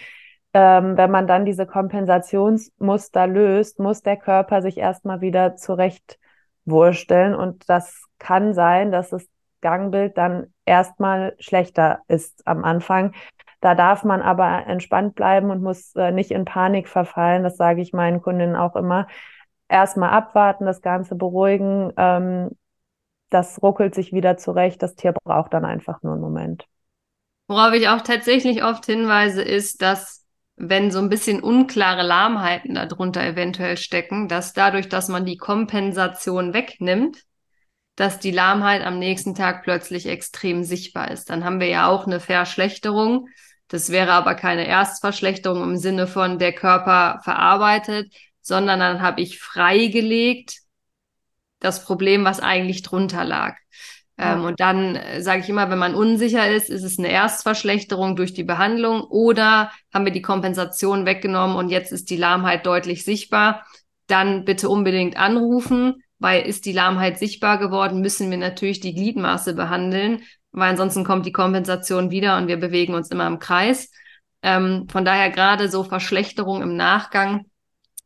ähm, wenn man dann diese Kompensationsmuster löst, muss der Körper sich erstmal wieder zurechtwursteln. Und das kann sein, dass das Gangbild dann erstmal schlechter ist am Anfang. Da darf man aber entspannt bleiben und muss äh, nicht in Panik verfallen. Das sage ich meinen Kundinnen auch immer. Erstmal abwarten, das Ganze beruhigen. Ähm, das ruckelt sich wieder zurecht. Das Tier braucht dann einfach nur einen Moment. Worauf ich auch tatsächlich oft hinweise, ist, dass wenn so ein bisschen unklare Lahmheiten darunter eventuell stecken, dass dadurch, dass man die Kompensation wegnimmt, dass die Lahmheit am nächsten Tag plötzlich extrem sichtbar ist. Dann haben wir ja auch eine Verschlechterung. Das wäre aber keine Erstverschlechterung im Sinne von der Körper verarbeitet, sondern dann habe ich freigelegt das Problem, was eigentlich drunter lag. Ähm, und dann äh, sage ich immer, wenn man unsicher ist, ist es eine Erstverschlechterung durch die Behandlung oder haben wir die Kompensation weggenommen und jetzt ist die Lahmheit deutlich sichtbar. Dann bitte unbedingt anrufen, weil ist die Lahmheit sichtbar geworden, müssen wir natürlich die Gliedmaße behandeln, weil ansonsten kommt die Kompensation wieder und wir bewegen uns immer im Kreis. Ähm, von daher gerade so Verschlechterung im Nachgang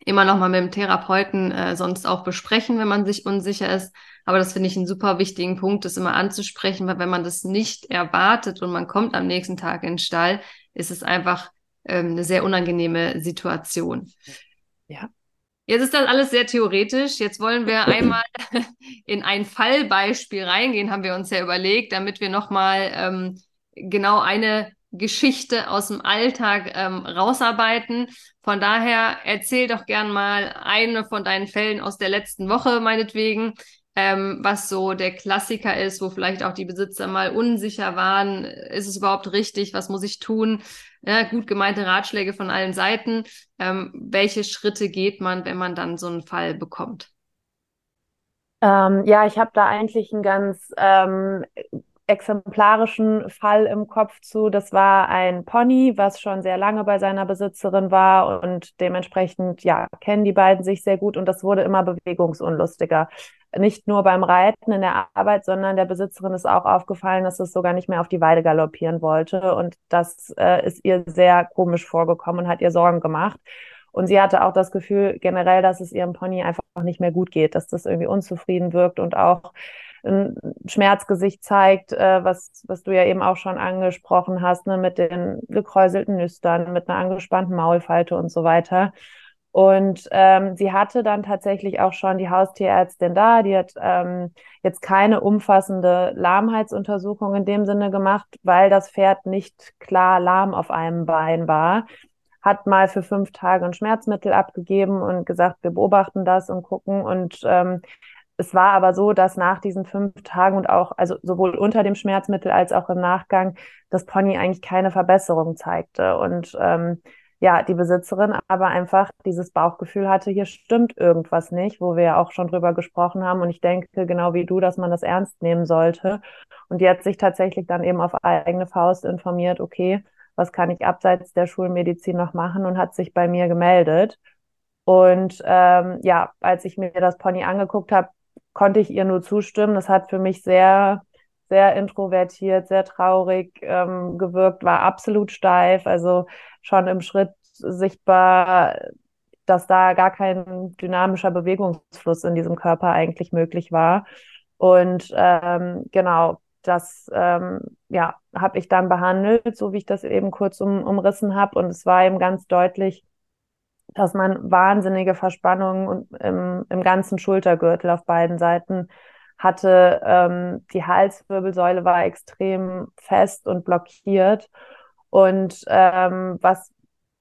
immer noch mal mit dem Therapeuten äh, sonst auch besprechen, wenn man sich unsicher ist. Aber das finde ich einen super wichtigen Punkt, das immer anzusprechen, weil wenn man das nicht erwartet und man kommt am nächsten Tag in den Stall, ist es einfach ähm, eine sehr unangenehme Situation. Ja. Jetzt ist das alles sehr theoretisch. Jetzt wollen wir einmal in ein Fallbeispiel reingehen, haben wir uns ja überlegt, damit wir nochmal ähm, genau eine Geschichte aus dem Alltag ähm, rausarbeiten. Von daher erzähl doch gern mal eine von deinen Fällen aus der letzten Woche, meinetwegen, ähm, was so der Klassiker ist, wo vielleicht auch die Besitzer mal unsicher waren, ist es überhaupt richtig, was muss ich tun? Ja, gut gemeinte Ratschläge von allen Seiten. Ähm, welche Schritte geht man, wenn man dann so einen Fall bekommt? Ähm, ja, ich habe da eigentlich einen ganz ähm, exemplarischen Fall im Kopf zu. Das war ein Pony, was schon sehr lange bei seiner Besitzerin war und dementsprechend, ja, kennen die beiden sich sehr gut und das wurde immer bewegungsunlustiger. Nicht nur beim Reiten in der Arbeit, sondern der Besitzerin ist auch aufgefallen, dass es sogar nicht mehr auf die Weide galoppieren wollte und das äh, ist ihr sehr komisch vorgekommen und hat ihr Sorgen gemacht. Und sie hatte auch das Gefühl generell, dass es ihrem Pony einfach nicht mehr gut geht, dass das irgendwie unzufrieden wirkt und auch ein Schmerzgesicht zeigt, äh, was, was du ja eben auch schon angesprochen hast, ne, mit den gekräuselten Nüstern, mit einer angespannten Maulfalte und so weiter. Und ähm, sie hatte dann tatsächlich auch schon die Haustierärztin da. Die hat ähm, jetzt keine umfassende Lahmheitsuntersuchung in dem Sinne gemacht, weil das Pferd nicht klar lahm auf einem Bein war. hat mal für fünf Tage ein Schmerzmittel abgegeben und gesagt, wir beobachten das und gucken. Und ähm, es war aber so, dass nach diesen fünf Tagen und auch, also sowohl unter dem Schmerzmittel als auch im Nachgang, das Pony eigentlich keine Verbesserung zeigte. Und ähm, ja, die Besitzerin aber einfach dieses Bauchgefühl hatte, hier stimmt irgendwas nicht, wo wir ja auch schon drüber gesprochen haben. Und ich denke, genau wie du, dass man das ernst nehmen sollte. Und die hat sich tatsächlich dann eben auf eigene Faust informiert, okay, was kann ich abseits der Schulmedizin noch machen und hat sich bei mir gemeldet. Und ähm, ja, als ich mir das Pony angeguckt habe, konnte ich ihr nur zustimmen. Das hat für mich sehr, sehr introvertiert, sehr traurig ähm, gewirkt, war absolut steif. Also schon im Schritt sichtbar, dass da gar kein dynamischer Bewegungsfluss in diesem Körper eigentlich möglich war. Und ähm, genau, das ähm, ja, habe ich dann behandelt, so wie ich das eben kurz um, umrissen habe. Und es war eben ganz deutlich, dass man wahnsinnige Verspannungen im, im ganzen Schultergürtel auf beiden Seiten hatte. Ähm, die Halswirbelsäule war extrem fest und blockiert. Und ähm, was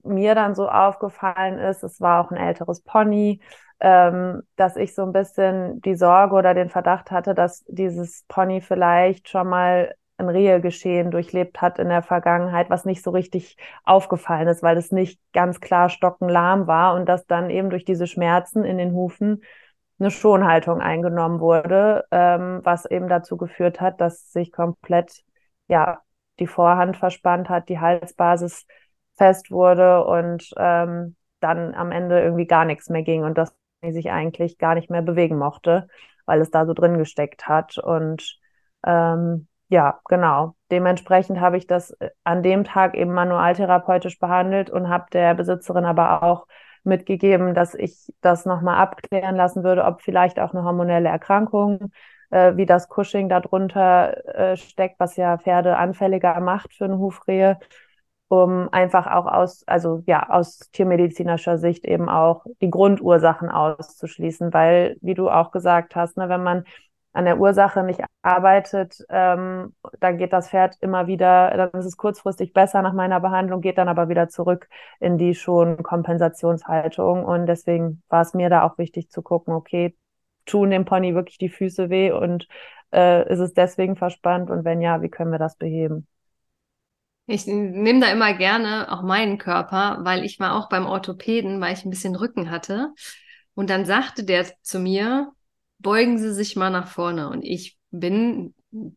mir dann so aufgefallen ist, es war auch ein älteres Pony, ähm, dass ich so ein bisschen die Sorge oder den Verdacht hatte, dass dieses Pony vielleicht schon mal ein Rehegeschehen durchlebt hat in der Vergangenheit, was nicht so richtig aufgefallen ist, weil es nicht ganz klar stockenlahm war und dass dann eben durch diese Schmerzen in den Hufen eine Schonhaltung eingenommen wurde, ähm, was eben dazu geführt hat, dass sich komplett ja die Vorhand verspannt hat, die Halsbasis fest wurde und ähm, dann am Ende irgendwie gar nichts mehr ging und das sich eigentlich gar nicht mehr bewegen mochte, weil es da so drin gesteckt hat. Und ähm, ja, genau. Dementsprechend habe ich das äh, an dem Tag eben manualtherapeutisch behandelt und habe der Besitzerin aber auch mitgegeben, dass ich das nochmal abklären lassen würde, ob vielleicht auch eine hormonelle Erkrankung äh, wie das Cushing darunter äh, steckt, was ja Pferde anfälliger macht für eine Hufrehe, um einfach auch aus, also ja, aus tiermedizinischer Sicht eben auch die Grundursachen auszuschließen, weil, wie du auch gesagt hast, ne, wenn man an der Ursache nicht arbeitet, ähm, dann geht das Pferd immer wieder, dann ist es kurzfristig besser nach meiner Behandlung, geht dann aber wieder zurück in die schon Kompensationshaltung. Und deswegen war es mir da auch wichtig zu gucken, okay, tun dem Pony wirklich die Füße weh und äh, ist es deswegen verspannt und wenn ja, wie können wir das beheben? Ich nehme da immer gerne auch meinen Körper, weil ich war auch beim Orthopäden, weil ich ein bisschen Rücken hatte. Und dann sagte der zu mir, beugen Sie sich mal nach vorne. Und ich bin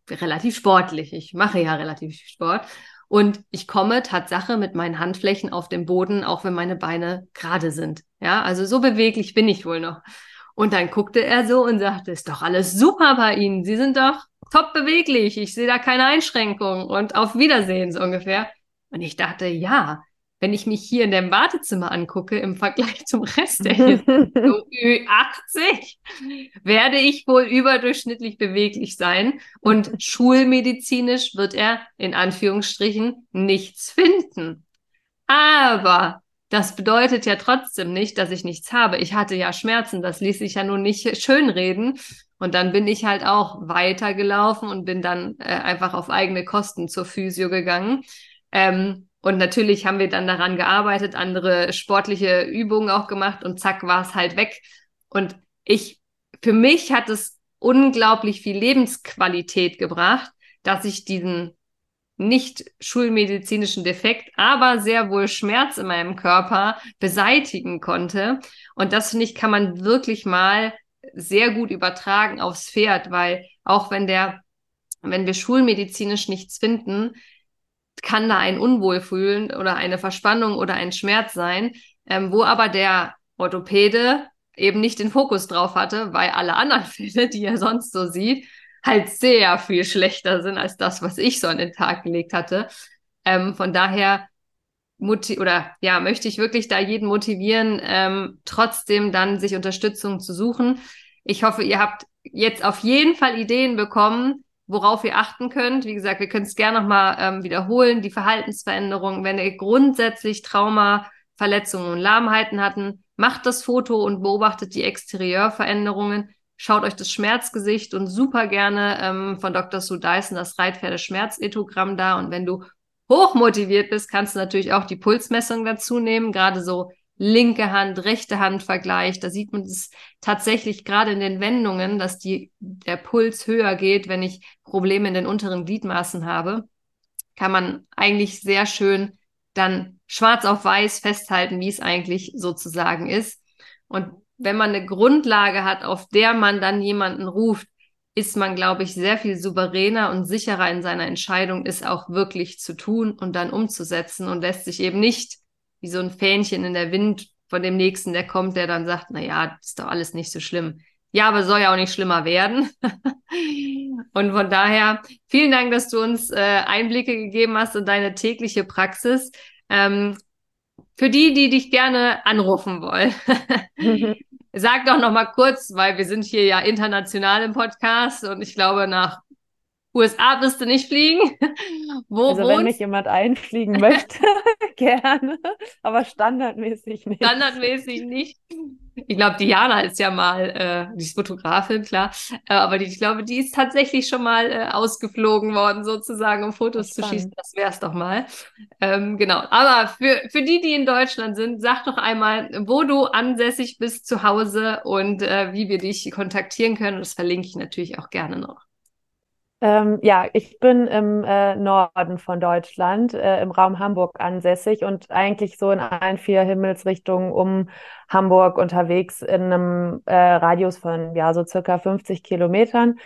relativ sportlich. Ich mache ja relativ Sport. Und ich komme Tatsache mit meinen Handflächen auf dem Boden, auch wenn meine Beine gerade sind. Ja, also so beweglich bin ich wohl noch. Und dann guckte er so und sagte, ist doch alles super bei Ihnen. Sie sind doch top beweglich. Ich sehe da keine Einschränkungen und auf Wiedersehen so ungefähr. Und ich dachte, ja, wenn ich mich hier in dem Wartezimmer angucke, im Vergleich zum Rest der hier, so Ü80, werde ich wohl überdurchschnittlich beweglich sein. Und schulmedizinisch wird er in Anführungsstrichen nichts finden. Aber das bedeutet ja trotzdem nicht, dass ich nichts habe. Ich hatte ja Schmerzen, das ließ sich ja nun nicht schönreden. Und dann bin ich halt auch weitergelaufen und bin dann äh, einfach auf eigene Kosten zur Physio gegangen. Ähm, und natürlich haben wir dann daran gearbeitet, andere sportliche Übungen auch gemacht und zack war es halt weg. Und ich, für mich hat es unglaublich viel Lebensqualität gebracht, dass ich diesen nicht schulmedizinischen Defekt, aber sehr wohl Schmerz in meinem Körper beseitigen konnte. Und das finde ich, kann man wirklich mal sehr gut übertragen aufs Pferd, weil auch wenn der, wenn wir schulmedizinisch nichts finden, kann da ein Unwohlfühlen oder eine Verspannung oder ein Schmerz sein, ähm, wo aber der Orthopäde eben nicht den Fokus drauf hatte, weil alle anderen Fälle, die er sonst so sieht, halt sehr viel schlechter sind als das, was ich so an den Tag gelegt hatte. Ähm, von daher muti oder ja, möchte ich wirklich da jeden motivieren, ähm, trotzdem dann sich Unterstützung zu suchen. Ich hoffe, ihr habt jetzt auf jeden Fall Ideen bekommen, worauf ihr achten könnt. Wie gesagt, wir können es gerne nochmal ähm, wiederholen. Die Verhaltensveränderungen, wenn ihr grundsätzlich Trauma, Verletzungen und Lahmheiten hatten, macht das Foto und beobachtet die Exterieurveränderungen. Schaut euch das Schmerzgesicht und super gerne ähm, von Dr. Sue Dyson das Reitpferde-Schmerzetogramm da. Und wenn du hochmotiviert bist, kannst du natürlich auch die Pulsmessung dazu nehmen, gerade so linke Hand, rechte Hand Vergleich. Da sieht man es tatsächlich gerade in den Wendungen, dass die, der Puls höher geht, wenn ich Probleme in den unteren Gliedmaßen habe. Kann man eigentlich sehr schön dann schwarz auf weiß festhalten, wie es eigentlich sozusagen ist. Und wenn man eine Grundlage hat, auf der man dann jemanden ruft, ist man, glaube ich, sehr viel souveräner und sicherer in seiner Entscheidung, es auch wirklich zu tun und dann umzusetzen und lässt sich eben nicht wie so ein Fähnchen in der Wind von dem Nächsten, der kommt, der dann sagt, na ja, ist doch alles nicht so schlimm. Ja, aber soll ja auch nicht schlimmer werden. und von daher vielen Dank, dass du uns äh, Einblicke gegeben hast in deine tägliche Praxis. Ähm, für die, die dich gerne anrufen wollen, sag doch noch mal kurz, weil wir sind hier ja international im Podcast und ich glaube, nach USA wirst du nicht fliegen. Wo also wohnst? wenn mich jemand einfliegen möchte, gerne, aber standardmäßig nicht. Standardmäßig nicht. Ich glaube, Diana ist ja mal, äh, die ist Fotografin, klar, äh, aber die, ich glaube, die ist tatsächlich schon mal äh, ausgeflogen worden, sozusagen, um Fotos zu schießen. Das wär's doch mal. Ähm, genau. Aber für, für die, die in Deutschland sind, sag doch einmal, wo du ansässig bist zu Hause und äh, wie wir dich kontaktieren können. Das verlinke ich natürlich auch gerne noch. Ähm, ja, ich bin im äh, Norden von Deutschland, äh, im Raum Hamburg ansässig und eigentlich so in allen vier Himmelsrichtungen um Hamburg unterwegs in einem äh, Radius von ja so circa 50 Kilometern.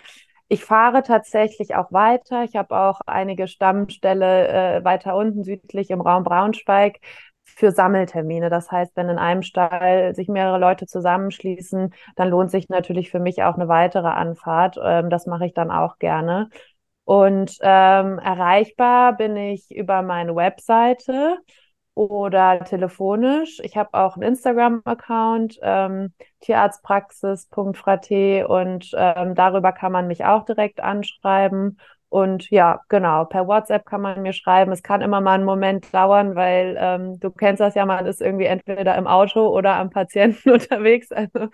Ich fahre tatsächlich auch weiter. Ich habe auch einige Stammställe äh, weiter unten südlich im Raum Braunschweig für Sammeltermine. Das heißt, wenn in einem Stall sich mehrere Leute zusammenschließen, dann lohnt sich natürlich für mich auch eine weitere Anfahrt. Ähm, das mache ich dann auch gerne. Und ähm, erreichbar bin ich über meine Webseite oder telefonisch. Ich habe auch einen Instagram-Account, ähm, tierarztpraxis.frate und ähm, darüber kann man mich auch direkt anschreiben. Und ja, genau, per WhatsApp kann man mir schreiben. Es kann immer mal einen Moment dauern, weil ähm, du kennst das ja, man ist irgendwie entweder im Auto oder am Patienten unterwegs. Also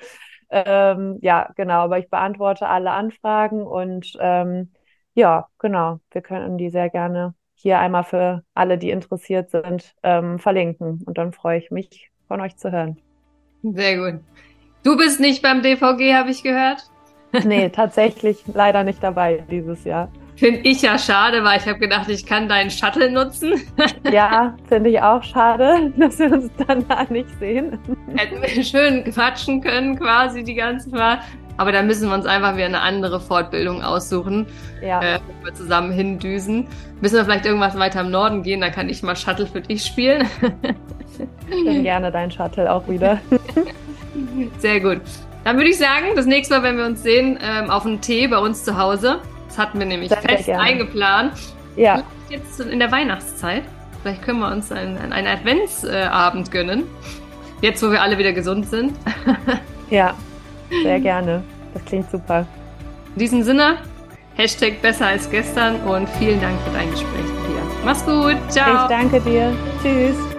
ähm, ja, genau, aber ich beantworte alle Anfragen und ähm, ja, genau, wir können die sehr gerne hier einmal für alle, die interessiert sind, ähm, verlinken. Und dann freue ich mich, von euch zu hören. Sehr gut. Du bist nicht beim DVG, habe ich gehört? nee, tatsächlich leider nicht dabei dieses Jahr. Finde ich ja schade, weil ich habe gedacht, ich kann deinen Shuttle nutzen. ja, finde ich auch schade, dass wir uns dann da nicht sehen. Hätten wir schön quatschen können, quasi die ganze Fahrt. Aber da müssen wir uns einfach wieder eine andere Fortbildung aussuchen. Ja. Äh, wenn wir zusammen hindüsen. Müssen wir vielleicht irgendwas weiter im Norden gehen, dann kann ich mal Shuttle für dich spielen. ich bin gerne dein Shuttle auch wieder. Sehr gut. Dann würde ich sagen, das nächste Mal, wenn wir uns sehen, ähm, auf einen Tee bei uns zu Hause. Das hatten wir nämlich sehr, fest sehr eingeplant. Ja. Jetzt in der Weihnachtszeit. Vielleicht können wir uns einen, einen Adventsabend gönnen. Jetzt, wo wir alle wieder gesund sind. ja, sehr gerne. Das klingt super. In diesem Sinne, Hashtag besser als gestern und vielen Dank für dein Gespräch hier. Mach's gut. Ciao. Ich danke dir. Tschüss.